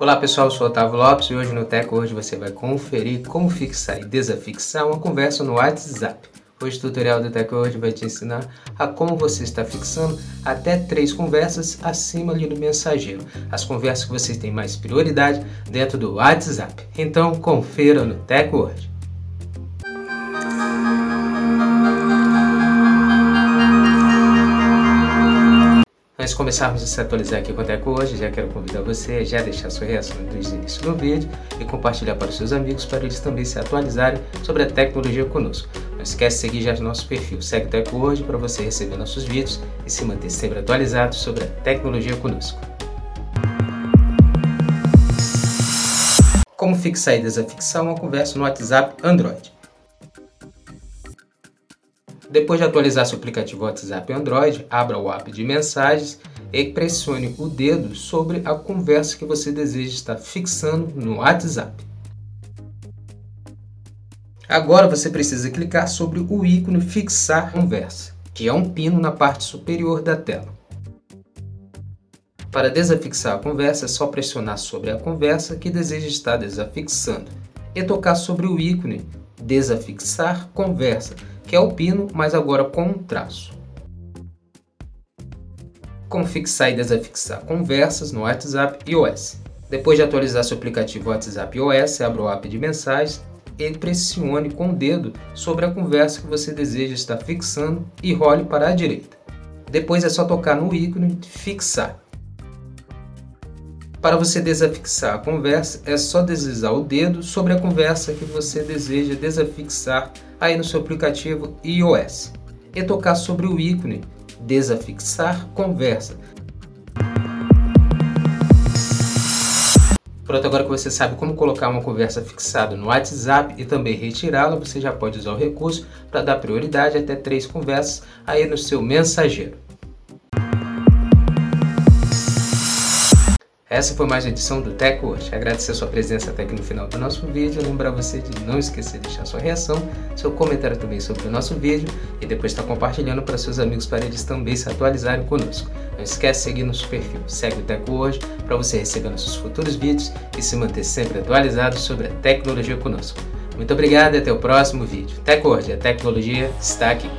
Olá pessoal, eu sou Otávio Lopes e hoje no Teco hoje você vai conferir como fixar e desafixar uma conversa no WhatsApp. Hoje o tutorial do Teco hoje vai te ensinar a como você está fixando até três conversas acima ali do mensageiro, as conversas que você tem mais prioridade dentro do WhatsApp. Então confira no Teco hoje. Antes de começarmos a se atualizar aqui com o Teco hoje, já quero convidar você a já deixar sua reação desde o início do vídeo e compartilhar para os seus amigos para eles também se atualizarem sobre a tecnologia conosco. Não esquece de seguir já nosso perfil Segue Teco hoje para você receber nossos vídeos e se manter sempre atualizado sobre a tecnologia conosco. Como fixar e desafixar uma conversa no WhatsApp Android. Depois de atualizar seu aplicativo WhatsApp Android, abra o app de mensagens e pressione o dedo sobre a conversa que você deseja estar fixando no WhatsApp. Agora você precisa clicar sobre o ícone Fixar Conversa, que é um pino na parte superior da tela. Para desafixar a conversa, é só pressionar sobre a conversa que deseja estar desafixando e tocar sobre o ícone Desafixar Conversa, que é o pino, mas agora com um traço. Como fixar e desafixar conversas no WhatsApp iOS. Depois de atualizar seu aplicativo WhatsApp iOS, abra o app de mensagens e pressione com o dedo sobre a conversa que você deseja estar fixando e role para a direita. Depois é só tocar no ícone Fixar. Para você desafixar a conversa, é só deslizar o dedo sobre a conversa que você deseja desafixar aí no seu aplicativo iOS e tocar sobre o ícone Desafixar Conversa. Pronto, agora que você sabe como colocar uma conversa fixada no WhatsApp e também retirá-la, você já pode usar o recurso para dar prioridade até três conversas aí no seu mensageiro. Essa foi mais uma edição do Tech hoje. Agradecer a sua presença até aqui no final do nosso vídeo. Lembrar você de não esquecer de deixar sua reação, seu comentário também sobre o nosso vídeo e depois estar compartilhando para seus amigos para eles também se atualizarem conosco. Não esquece de seguir nosso perfil. Segue o Tech hoje para você receber nossos futuros vídeos e se manter sempre atualizado sobre a tecnologia conosco. Muito obrigado e até o próximo vídeo. Tech hoje, a tecnologia está aqui.